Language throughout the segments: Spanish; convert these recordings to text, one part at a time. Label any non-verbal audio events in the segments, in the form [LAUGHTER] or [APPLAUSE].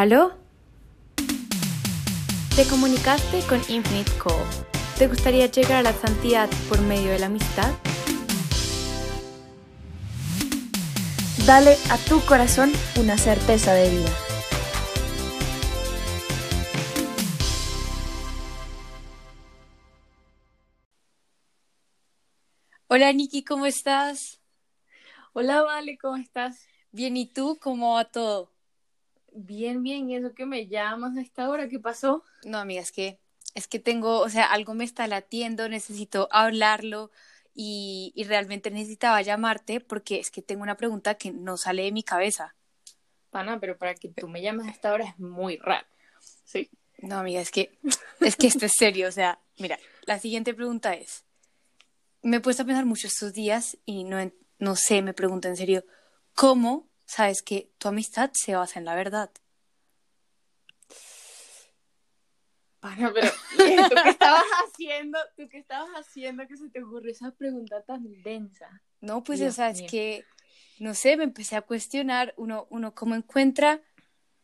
¿Aló? Te comunicaste con Infinite Call. ¿Te gustaría llegar a la santidad por medio de la amistad? Dale a tu corazón una certeza de vida. Hola Nikki, ¿cómo estás? Hola Vale, ¿cómo estás? Bien, ¿y tú? ¿Cómo va todo? Bien, bien, ¿y eso que me llamas a esta hora? ¿Qué pasó? No, amiga, es que, es que tengo, o sea, algo me está latiendo, necesito hablarlo y, y realmente necesitaba llamarte porque es que tengo una pregunta que no sale de mi cabeza. Pana, pero para que tú me llames a esta hora es muy raro. Sí. No, amiga, es que, es que esto es serio, o sea, mira, la siguiente pregunta es, me he puesto a pensar mucho estos días y no, no sé, me pregunto en serio, ¿cómo sabes que tu amistad se basa en la verdad? Pana, pero ¿y ¿tú qué estabas haciendo? ¿Tú qué estabas haciendo que se te ocurrió esa pregunta tan densa? No, pues, o sea, es que, no sé, me empecé a cuestionar uno, uno cómo encuentra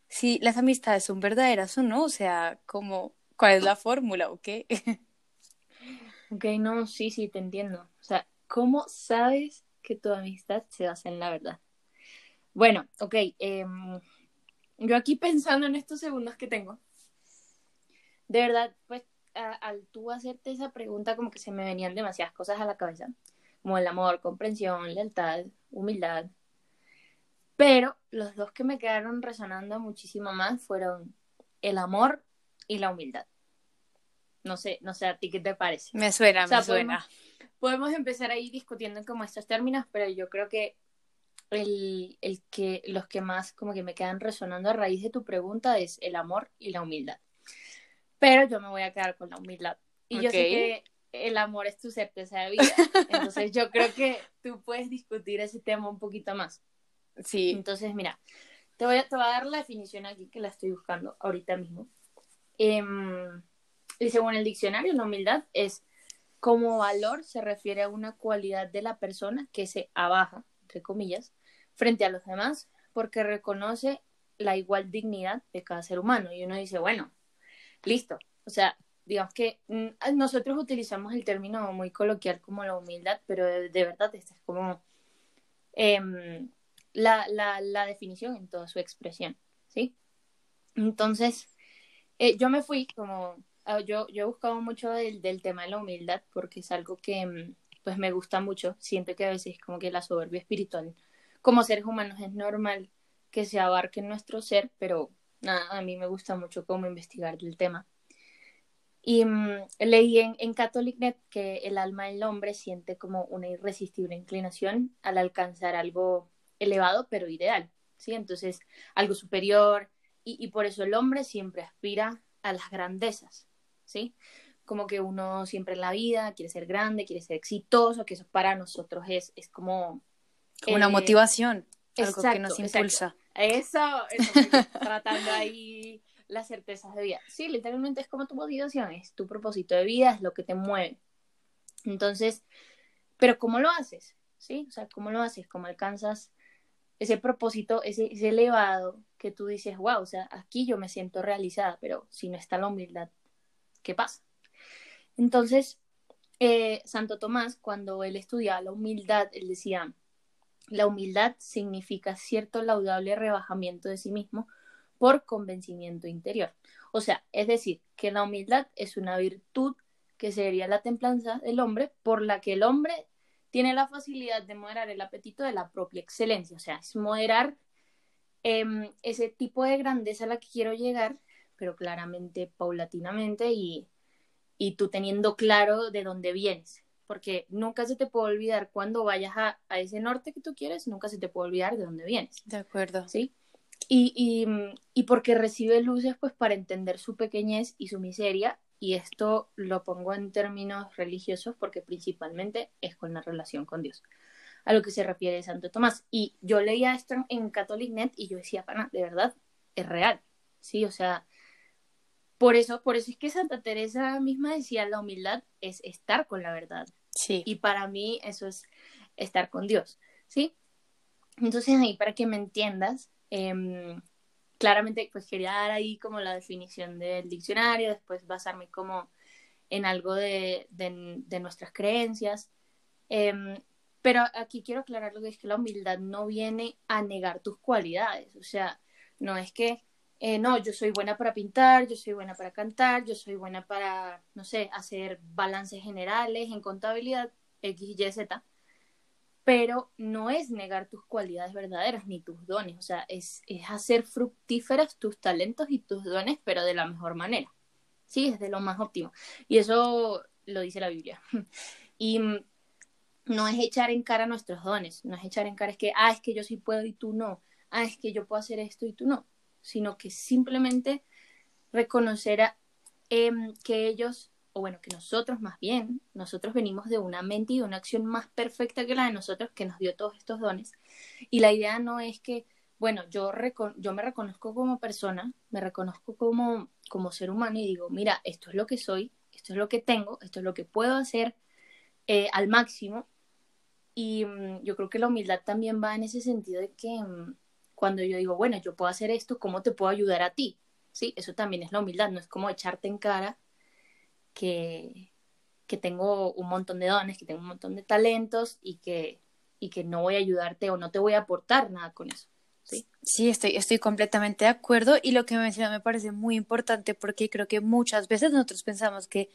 si las amistades son verdaderas o no, o sea, cómo, cuál es la fórmula o qué. Ok, no, sí, sí, te entiendo. O sea, ¿cómo sabes que tu amistad se basa en la verdad? Bueno, ok, em, yo aquí pensando en estos segundos que tengo, de verdad, pues a- al tú hacerte esa pregunta como que se me venían demasiadas cosas a la cabeza, como el amor, comprensión, lealtad, humildad, pero los dos que me quedaron resonando muchísimo más fueron el amor y la humildad. No sé, no sé a ti qué te parece. Me suena, O sea, me suena. podemos empezar ahí discutiendo como estos términos, pero yo creo que el, el que los que más como que me quedan resonando a raíz de tu pregunta es el amor y la humildad. Pero yo me voy a quedar con la humildad. Y yo sé que el amor es tu certeza de vida. Entonces yo creo que tú puedes discutir ese tema un poquito más. Sí, Entonces, mira, te voy a, te voy a dar la definición aquí que la estoy buscando ahorita mismo. Em, y según el diccionario, la humildad es como valor se refiere a una cualidad de la persona que se abaja, entre comillas, frente a los demás porque reconoce la igual dignidad de cada ser humano. Y uno dice, bueno, listo. O sea, digamos que mm, nosotros utilizamos el término muy coloquial como la humildad, pero de, verdad esta es como em, la, la, la definición en toda su expresión, ¿sí? Entonces, eh, yo me fui como, yo, yo he buscado mucho del, del tema de la humildad porque es algo que mm, pues me gusta mucho, siento que a veces como que la soberbia espiritual como seres humanos es normal que se abarque nuestro ser, pero nada, a mí me gusta mucho como investigar del tema. Y mm, leí en, en CatholicNet que el alma del hombre siente como una irresistible inclinación al alcanzar algo elevado pero ideal, ¿sí? Entonces, algo superior y, y por eso el hombre siempre aspira a las grandezas, ¿sí? Como que uno siempre en la vida quiere ser grande, quiere ser exitoso, que eso para nosotros es, es como... como una eh, motivación, algo que nos exacto. impulsa. Eso, eso, tratando ahí las certezas de vida. Sí, literalmente es como tu motivación, es tu propósito de vida, es lo que te mueve. Entonces, pero ¿cómo lo haces? ¿Sí? O sea, ¿cómo lo haces? ¿Cómo alcanzas ese propósito, ese, ese elevado que tú dices, wow, o sea, aquí yo me siento realizada, pero si no está la humildad, ¿qué pasa? Entonces, eh, Santo Tomás, cuando él estudiaba la humildad, él decía, la humildad significa cierto laudable rebajamiento de sí mismo por convencimiento interior. O sea, es decir, que la humildad es una virtud que sería la templanza del hombre por la que el hombre tiene la facilidad de moderar el apetito de la propia excelencia. O sea, es moderar em, ese tipo de grandeza a la que quiero llegar, pero claramente, paulatinamente y, y tú teniendo claro de dónde vienes porque nunca se te puede olvidar cuando vayas a, a, ese norte que tú quieres, nunca se te puede olvidar de dónde vienes. De acuerdo. ¿Sí? Y, y, y, porque recibe luces pues para entender su pequeñez y su miseria, y esto lo pongo en términos religiosos porque principalmente es con la relación con Dios, a lo que se refiere Santo Tomás. Y yo leía esto en CatholicNet y yo decía, pana, de verdad, es real, ¿sí? O sea, por eso, por eso es que Santa Teresa misma decía, la humildad es estar con la verdad. Sí. Y para mí eso es estar con Dios, ¿sí? Entonces ahí, para que me entiendas, eh, claramente pues quería dar ahí como la definición del diccionario, después basarme como en algo de, de, nuestras creencias. Em, pero aquí quiero aclarar lo que es que la humildad no viene a negar tus cualidades, o sea, no es que, eh, no, yo soy buena para pintar, yo soy buena para cantar, yo soy buena para, no sé, hacer balances generales en contabilidad, X, Y, Z, pero no es negar tus cualidades verdaderas ni tus dones, o sea, es, es hacer fructíferas tus talentos y tus dones, pero de la mejor manera. Sí, es de lo más óptimo. Y eso lo dice la Biblia. [LAUGHS] Y mm, no es echar en cara nuestros dones, no es echar en cara es que, ah, es que yo sí puedo y tú no, ah, es que yo puedo hacer esto y tú no, sino que simplemente reconocer a, em, que ellos o bueno, que nosotros más bien, nosotros venimos de una mente y de una acción más perfecta que la de nosotros que nos dio todos estos dones. Y la idea no es que, bueno, yo, yo me reconozco como persona, me reconozco como, como ser humano y digo, mira, esto es lo que soy, esto es lo que tengo, esto es lo que puedo hacer eh, al máximo. Y mm, yo creo que la humildad también va en ese sentido de que mm, cuando yo digo, bueno, yo puedo hacer esto, ¿cómo te puedo ayudar a ti? Sí, eso también es la humildad, no es como echarte en cara que, que tengo un montón de dones, que tengo un montón de talentos y que, y que no voy a ayudarte o no te voy a aportar nada con eso. Sí, sí estoy, estoy completamente de acuerdo y lo que me menciona me parece muy importante porque creo que muchas veces nosotros pensamos que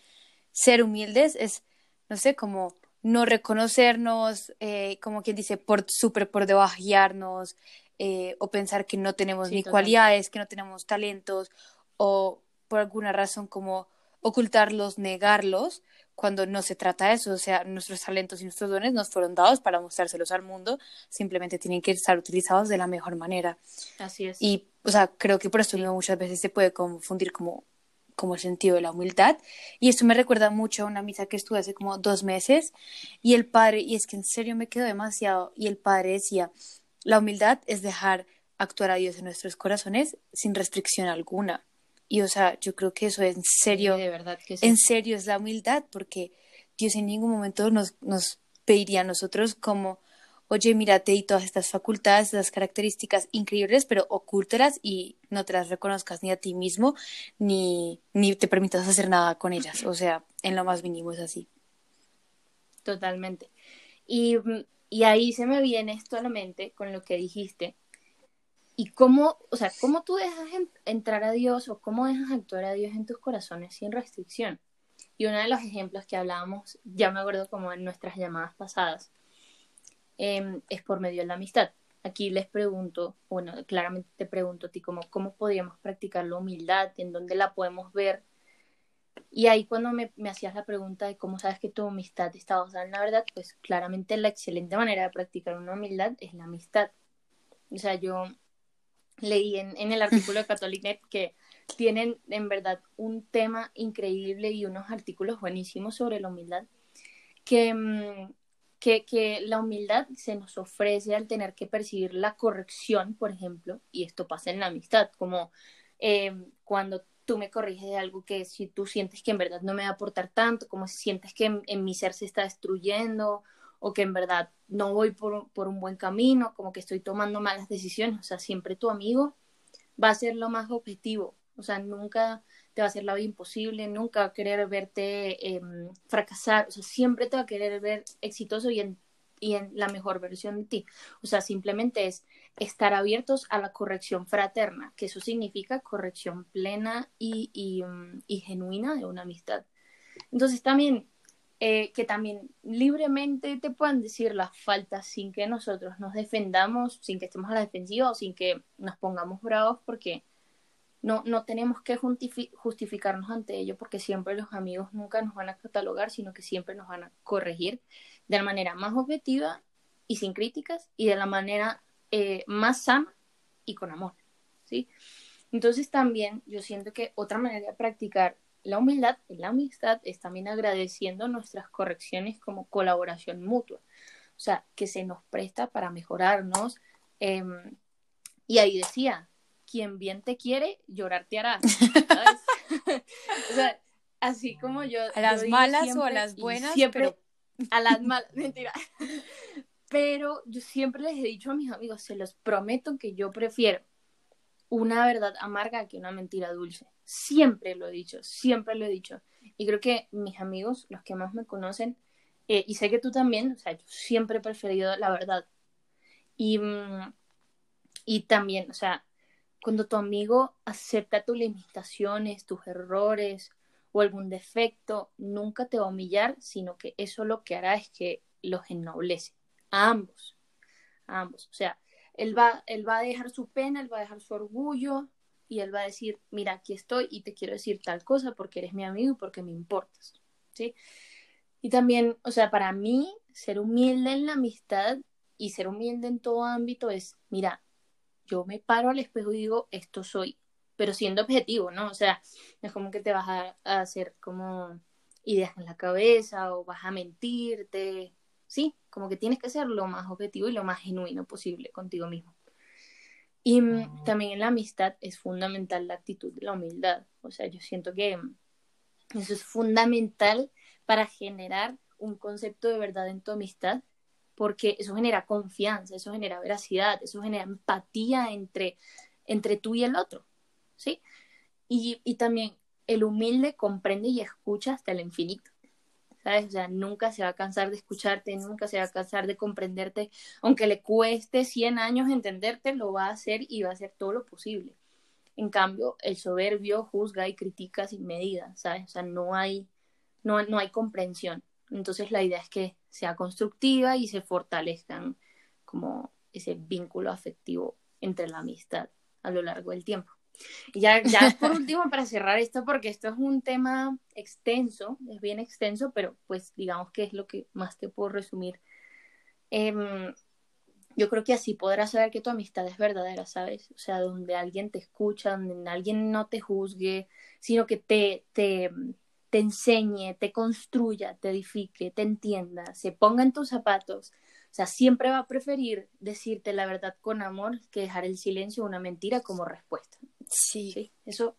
ser humildes es, no sé, como no reconocernos, eh, como quien dice, por súper por debajearnos eh, o pensar que no tenemos ni cualidades, que no tenemos talentos o por alguna razón como ocultarlos, negarlos, cuando no se trata de eso. O sea, nuestros talentos y nuestros dones nos fueron dados para mostrárselos al mundo, simplemente tienen que estar utilizados de la mejor manera. Así es. Y, o sea, creo que por eso muchas veces se puede confundir como, como el sentido de la humildad. Y esto me recuerda mucho a una misa que estuve hace como dos meses, y el padre, y es que en serio me quedó demasiado, y el padre decía, la humildad es dejar actuar a Dios en nuestros corazones sin restricción alguna. Y o sea, yo creo que eso en serio, de verdad que en serio es la humildad, porque Dios en ningún momento nos, nos pediría a nosotros como, oye, mírate y todas estas facultades, estas características increíbles, pero ocúltelas y no te las reconozcas ni a ti mismo, ni, ni te permitas hacer nada con ellas. O sea, en lo más mínimo es así. Totalmente. Y, y ahí se me viene esto a la mente con lo que dijiste, y cómo, o sea, cómo tú dejas entrar a Dios o cómo dejas actuar a Dios en tus corazones sin restricción. Y uno de los ejemplos que hablábamos, ya me acuerdo como en nuestras llamadas pasadas, em, es por medio de la amistad. Aquí les pregunto, bueno, claramente te pregunto a ti cómo, cómo podríamos practicar la humildad, en dónde la podemos ver. Y ahí cuando me, me hacías la pregunta de cómo sabes que tu amistad está basada en la verdad, pues claramente la excelente manera de practicar una humildad es la amistad. O sea, yo leí en, en el artículo de Catholic.net que tienen en verdad un tema increíble y unos artículos buenísimos sobre la humildad, que, mm, que, que, la humildad se nos ofrece al tener que percibir la corrección, por ejemplo, y esto pasa en la amistad, como eh, cuando tú me corriges de algo que si tú sientes que en verdad no me va a aportar tanto, como si sientes que en mi ser se está destruyendo o que en verdad no voy por, por, un buen camino, como que estoy tomando malas decisiones. O sea, siempre tu amigo va a ser lo más objetivo. O sea, nunca te va a hacer la vida imposible, nunca va a querer verte em, fracasar. O sea, siempre te va a querer ver exitoso y en, y en la mejor versión de ti. O sea, simplemente es estar abiertos a la corrección fraterna, que eso significa corrección plena y, y, y genuina de una amistad. Entonces también eh, que también libremente te puedan decir las faltas sin que nosotros nos defendamos, sin que estemos a la defensiva o sin que nos pongamos bravos porque no, no tenemos que justificarnos ante ello porque siempre los amigos nunca nos van a catalogar, sino que siempre nos van a corregir de la manera más objetiva y sin críticas y de la manera eh, más sana y con amor, ¿sí? Entonces también yo siento que otra manera de practicar la humildad en la amistad es también agradeciendo nuestras correcciones como colaboración mutua. O sea, que se nos presta para mejorarnos. Em, y ahí decía, quien bien te quiere, llorar te hará. [LAUGHS] o sea, así como yo... A las malas o a las buenas. Siempre a las malas, [LAUGHS] mentira. Pero yo siempre les he dicho a mis amigos, se los prometo que yo prefiero una verdad amarga que una mentira dulce. Siempre lo he dicho, siempre lo he dicho. Y creo que mis amigos, los que más me conocen, eh, y sé que tú también, o sea, yo siempre he preferido la verdad. Y, mm, y también, o sea, cuando tu amigo acepta tus limitaciones, tus errores o algún defecto, nunca te va a humillar, sino que eso lo que hará es que los ennoblece. A ambos. A ambos. O sea, él va, él va a dejar su pena, él va a dejar su orgullo y él va a decir, mira, aquí estoy y te quiero decir tal cosa porque eres mi amigo y porque me importas. ¿Sí? Y también, o sea, para mí, ser humilde en la amistad y ser humilde en todo ámbito es, mira, yo me paro al espejo y digo, esto soy, pero siendo objetivo, ¿no? O sea, no es como que te vas a, hacer como ideas en la cabeza o vas a mentirte, sí, como que tienes que ser lo más objetivo y lo más genuino posible contigo mismo. Y mm, también en la amistad es fundamental la actitud de la humildad. O sea, yo siento que eso es fundamental para generar un concepto de verdad en tu amistad porque eso genera confianza, eso genera veracidad, eso genera empatía entre, entre tú y el otro, ¿sí? Y, y también el humilde comprende y escucha hasta el infinito. ¿Sabes? O sea, nunca se va a cansar de escucharte, nunca se va a cansar de comprenderte, aunque le cueste 100 años entenderte, lo va a hacer y va a hacer todo lo posible. En cambio, el soberbio juzga y critica sin medida, ¿sabes? O sea, no hay, no, no hay comprensión. Entonces la idea es que sea constructiva y se fortalezcan como ese vínculo afectivo entre la amistad a lo largo del tiempo. Y ya, ya [LAUGHS] por último, para cerrar esto, porque esto es un tema extenso, es bien extenso, pero pues digamos que es lo que más te puedo resumir. Em, yo creo que así podrás saber que tu amistad es verdadera, ¿sabes? O sea, donde alguien te escucha, donde alguien no te juzgue, sino que te, te, te enseñe, te construya, te edifique, te entienda, se ponga en tus zapatos. O sea, siempre va a preferir decirte la verdad con amor que dejar el silencio o una mentira como respuesta. Sí. Eso,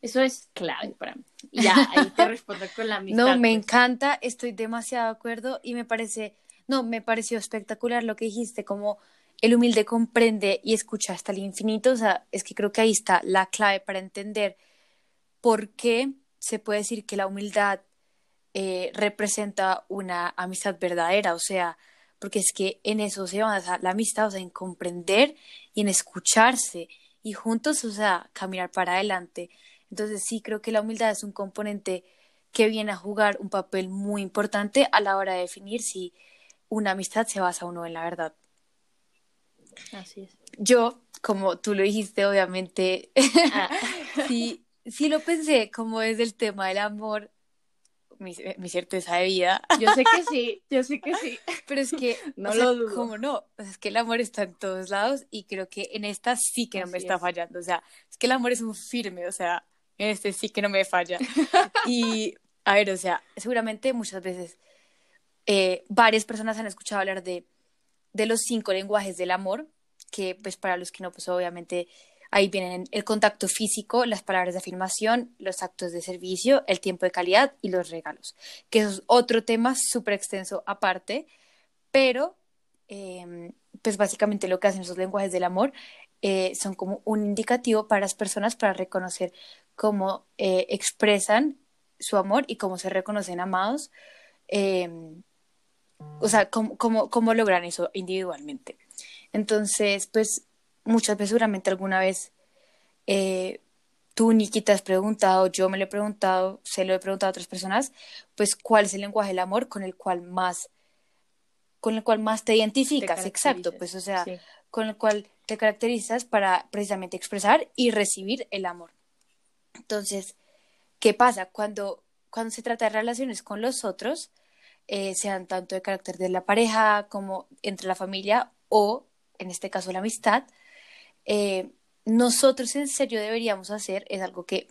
eso es clave para mí. Ya, [LAUGHS] ahí te respondo con la misma. No, me pues. encanta, estoy demasiado de acuerdo y me parece, no, me pareció espectacular lo que dijiste, como el humilde comprende y escucha hasta el infinito. O sea, es que creo que ahí está la clave para entender por qué se puede decir que la humildad eh, representa una amistad verdadera, o sea, porque es que en eso se basa la amistad, o sea, en comprender y en escucharse y juntos, o sea, caminar para adelante. Entonces sí creo que la humildad es un componente que viene a jugar un papel muy importante a la hora de definir si una amistad se basa o no en la verdad. Así es. Yo, como tú lo dijiste, obviamente, [LAUGHS] ah. sí, sí lo pensé como desde el tema del amor, mi, mi, certeza de vida. Yo sé que sí, yo sé que sí. [LAUGHS] Pero es que, [LAUGHS] no lo dudo. ¿Cómo no? es que el amor está en todos lados y creo que en esta sí que no me está fallando. O sea, es que el amor es un firme, o sea, en este sí que no me falla. [LAUGHS] y, a ver, o sea, seguramente muchas veces eh, varias personas han escuchado hablar de, de los cinco lenguajes del amor, que pues para los que no, pues obviamente Ahí vienen el contacto físico, las palabras de afirmación, los actos de servicio, el tiempo de calidad y los regalos, que es otro tema súper extenso aparte, pero em, pues básicamente lo que hacen esos lenguajes del amor eh, son como un indicativo para las personas para reconocer cómo eh, expresan su amor y cómo se reconocen amados, em, o sea, cómo, cómo, cómo logran eso individualmente. Entonces, pues muchas veces seguramente alguna vez eh, tú, Niki, te has preguntado, yo me lo he preguntado, se lo he preguntado a otras personas, pues cuál es el lenguaje del amor con el cual más con el cual más te identificas, exacto, pues o sea, con el cual te caracterizas para precisamente expresar y recibir el amor. Entonces, ¿qué pasa? Cuando, cuando se trata de relaciones con los otros, eh, sean tanto de carácter de la pareja como entre la familia o, en este caso, la amistad, eh, nosotros en serio deberíamos hacer, es algo que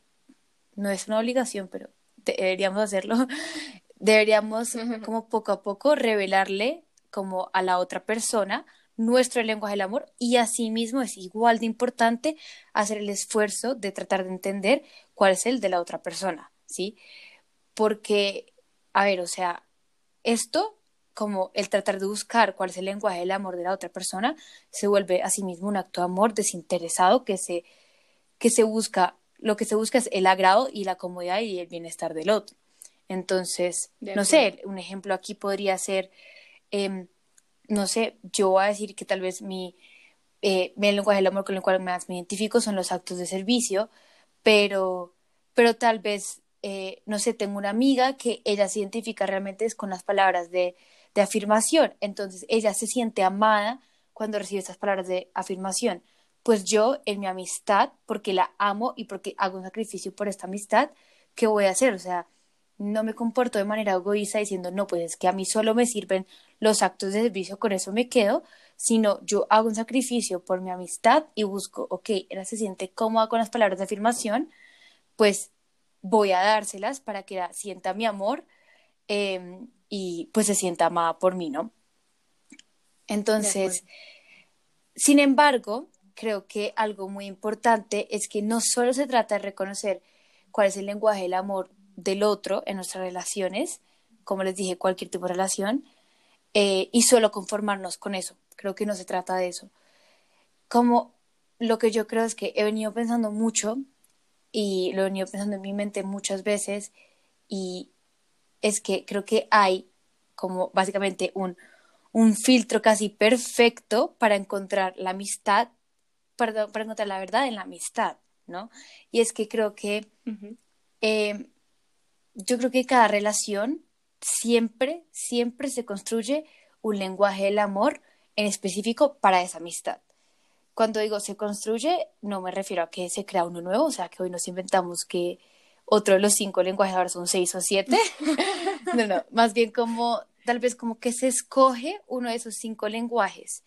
no es una obligación, pero deberíamos hacerlo, [LAUGHS] deberíamos como poco a poco revelarle como a la otra persona nuestro lenguaje del amor y asimismo es igual de importante hacer el esfuerzo de tratar de entender cuál es el de la otra persona, ¿sí? Porque, a ver, o sea, esto como el tratar de buscar cuál es el lenguaje del amor de la otra persona, se vuelve a sí mismo un acto de amor desinteresado que se, que se busca, lo que se busca es el agrado y la comodidad y el bienestar del otro. Entonces, no sé, un ejemplo aquí podría ser, em, no sé, yo voy a decir que tal vez mi, eh, mi lenguaje del amor con el cual más me identifico son los actos de servicio, pero, pero tal vez, eh, no sé, tengo una amiga que ella se identifica realmente con las palabras de, de afirmación, entonces ella se siente amada cuando recibe estas palabras de afirmación. Pues yo en mi amistad, porque la amo y porque hago un sacrificio por esta amistad, ¿qué voy a hacer? O sea, no me comporto de manera egoísta diciendo, no, pues es que a mí solo me sirven los actos de servicio, con eso me quedo, sino yo hago un sacrificio por mi amistad y busco, ok, ella se siente cómoda con las palabras de afirmación, pues voy a dárselas para que ella sienta mi amor em, y pues se sienta amada por mí, ¿no? Entonces, sin embargo, creo que algo muy importante es que no solo se trata de reconocer cuál es el lenguaje del amor del otro en nuestras relaciones, como les dije, cualquier tipo de relación, eh, y solo conformarnos con eso. Creo que no se trata de eso. Como lo que yo creo es que he venido pensando mucho y lo he venido pensando en mi mente muchas veces y es que creo que hay como básicamente un, un filtro casi perfecto para encontrar la amistad, para, para encontrar la verdad en la amistad, ¿no? Y es que creo que yo creo que cada relación siempre, siempre se construye un lenguaje del amor en específico para esa amistad. Cuando digo se construye, no me refiero a que se crea uno nuevo, o sea, que hoy nos inventamos que otro de los cinco lenguajes ahora son seis o siete. [LAUGHS] no, no, más bien como, tal vez como que se escoge uno de esos cinco lenguajes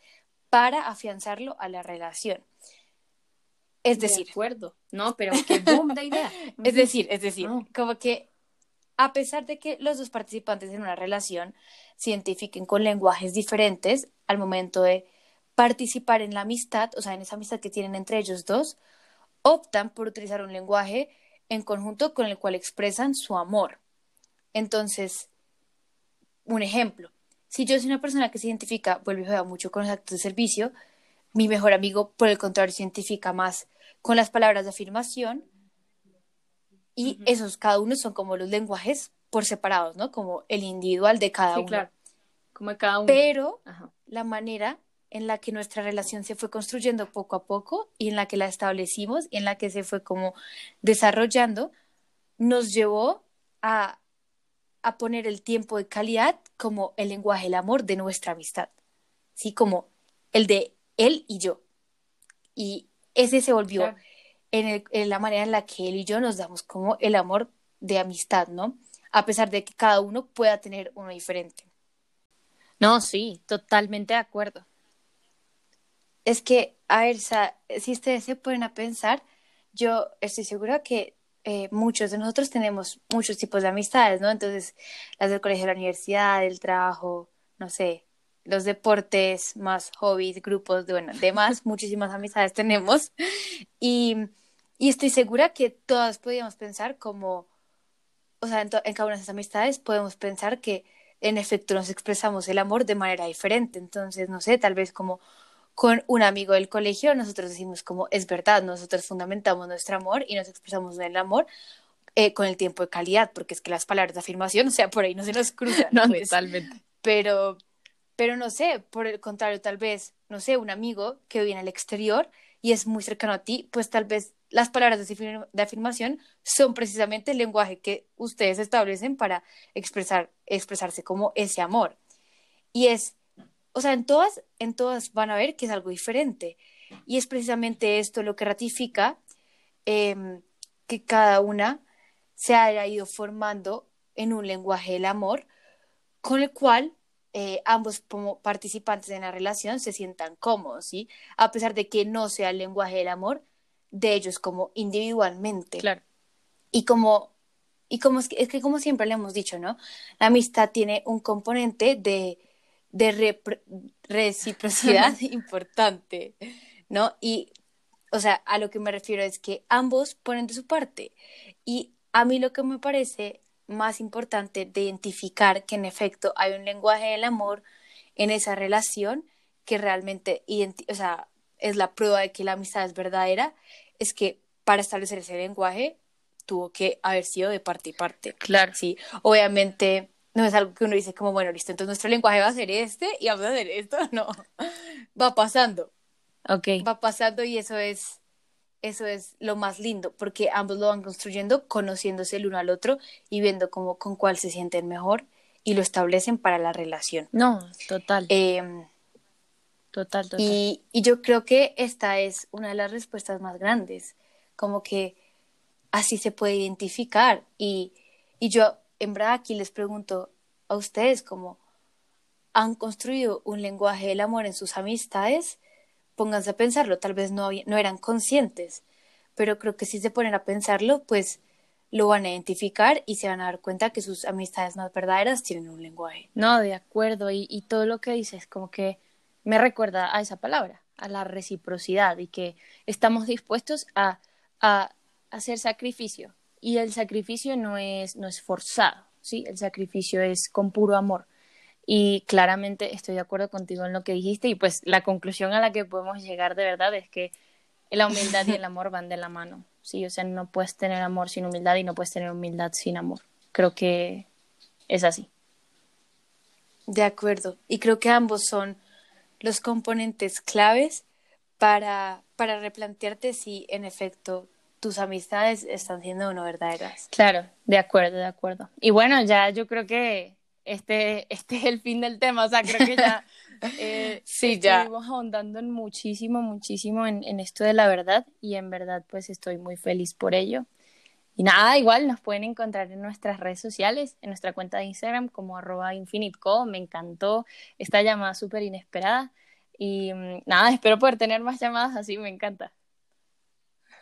para afianzarlo a la relación. Es decir, de acuerdo. No, pero qué boom de idea. [LAUGHS] es decir, es decir, como que a pesar de que los dos participantes en una relación se identifiquen con lenguajes diferentes al momento de participar en la amistad, o sea, en esa amistad que tienen entre ellos dos, optan por utilizar un lenguaje en conjunto con el cual expresan su amor. Entonces, un ejemplo, si yo soy una persona que se identifica, vuelve a jugar mucho con los actos de servicio, mi mejor amigo, por el contrario, se identifica más con las palabras de afirmación, y esos, cada uno son como los lenguajes por separados, ¿no? Como el individual de cada sí, uno. claro. Como de cada uno. Pero la manera en la que nuestra relación se fue construyendo poco a poco y en la que la establecimos y en la que se fue como desarrollando, nos llevó a, a poner el tiempo de calidad como el lenguaje del amor de nuestra amistad, ¿sí? Como el de él y yo. Y ese se volvió en, la manera en la que él y yo nos damos como el amor de amistad, ¿no? A pesar de que cada uno pueda tener uno diferente. No, sí, totalmente de acuerdo. Es que, a ver, si ustedes se ponen a pensar, yo estoy segura que eh, muchos de nosotros tenemos muchos tipos de amistades, ¿no? Entonces, las del colegio, la universidad, el trabajo, no sé, los deportes, más hobbies, grupos, de, bueno, demás, [LAUGHS] muchísimas amistades tenemos. Y, estoy segura que todas podríamos pensar como, o sea, en, cada una de esas amistades podemos pensar que en efecto nos expresamos el amor de manera diferente. Entonces, no sé, tal vez como con un amigo del colegio, nosotros decimos como es verdad, nosotros fundamentamos nuestro amor y nos expresamos el amor eh, con el tiempo de calidad, porque es que las palabras de afirmación, o sea, por ahí no se nos cruzan. no, pues. totalmente. Pero, pero no sé, por el contrario, tal vez, no sé, un amigo que viene al exterior y es muy cercano a ti, pues tal vez las palabras de afirmación son precisamente el lenguaje que ustedes establecen para expresar, expresarse como ese amor. Y es, o sea, en todas, en todas van a ver que es algo diferente. Y es precisamente esto lo que ratifica em, que cada una se haya ido formando en un lenguaje del amor con el cual eh, ambos como participantes en la relación se sientan cómodos, ¿sí? A pesar de que no sea el lenguaje del amor de ellos como individualmente. Claro. Y como, y como es, que, como siempre le hemos dicho, ¿no? La amistad tiene un componente de, de reciprocidad [LAUGHS] importante, ¿no? Y, o sea, a lo que me refiero es que ambos ponen de su parte. Y a mí lo que me parece más importante de identificar que en efecto hay un lenguaje del amor en esa relación que realmente o sea, es la prueba de que la amistad es verdadera, es que para establecer ese lenguaje tuvo que haber sido de parte y parte. Claro. Sí, obviamente no es algo que uno dice como, bueno, listo, entonces nuestro lenguaje va a ser este y vamos a hacer esto, [LAUGHS] no, va pasando. Ok. Va pasando y eso es, eso es lo más lindo, porque ambos lo van construyendo, conociéndose el uno al otro y viendo cómo, con cuál se sienten mejor y lo establecen para la relación. No, total. Em, total, total. Y, y yo creo que esta es una de las respuestas más grandes, como que así se puede identificar y, y yo en verdad aquí les pregunto a ustedes cómo han construido un lenguaje del amor en sus amistades, pónganse a pensarlo, tal vez no, no eran conscientes, pero creo que si se ponen a pensarlo, pues lo van a identificar y se van a dar cuenta que sus amistades más verdaderas tienen un lenguaje. No, de acuerdo, y, todo lo que dices como que me recuerda a esa palabra, a la reciprocidad y que estamos dispuestos a, a hacer sacrificio y el sacrificio no es, no es forzado, ¿sí? El sacrificio es con puro amor. Y claramente estoy de acuerdo contigo en lo que dijiste y pues la conclusión a la que podemos llegar de verdad es que la humildad y el amor van de la mano, ¿sí? O sea, no puedes tener amor sin humildad y no puedes tener humildad sin amor. Creo que es así. De acuerdo. Y creo que ambos son los componentes claves para, para replantearte si en efecto tus amistades están siendo no verdaderas. Claro, de acuerdo, de acuerdo. Y bueno, ya yo creo que este, este es el fin del tema, o sea, creo que ya, [LAUGHS] eh, sí, ya. estuvimos ahondando en muchísimo, muchísimo en, en esto de la verdad y en verdad pues estoy muy feliz por ello. Y nada, igual nos pueden encontrar en nuestras redes sociales, en nuestra cuenta de Instagram como arroba infiniteco. Me encantó esta llamada súper inesperada. Y mm, nada, espero poder tener más llamadas así, me encanta.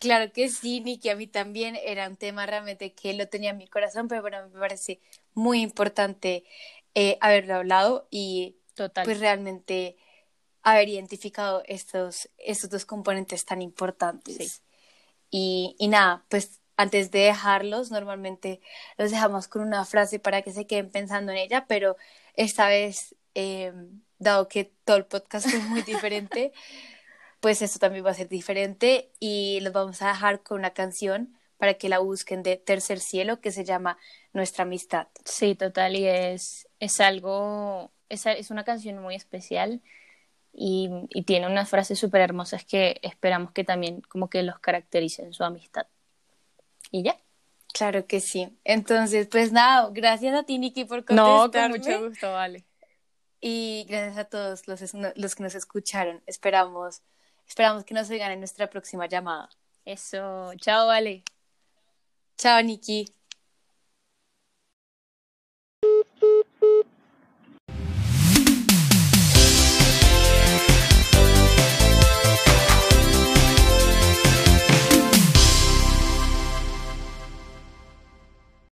Claro que sí, Niki, a mí también era un tema realmente que lo tenía en mi corazón, pero bueno, me parece muy importante eh, haberlo hablado y Total. pues realmente haber identificado estos, estos dos componentes tan importantes. Y, y nada, pues antes de dejarlos, normalmente los dejamos con una frase para que se queden pensando en ella, pero esta vez, eh, dado que todo el podcast es muy [LAUGHS] diferente, pues esto también va a ser diferente y los vamos a dejar con una canción para que la busquen de Tercer Cielo que se llama Nuestra Amistad. Sí, total, y es, es algo, es, es una canción muy especial y, y tiene unas frases súper hermosas que esperamos que también como que los caractericen su amistad. Y ya. Claro que sí. Entonces, pues nada, gracias a ti, Nikki, por contestarme. No, con mucho gusto, vale. Y gracias a todos los, los que nos escucharon. Esperamos Esperamos que nos oigan en nuestra próxima llamada. Eso, chao, vale. Chao, Nikki.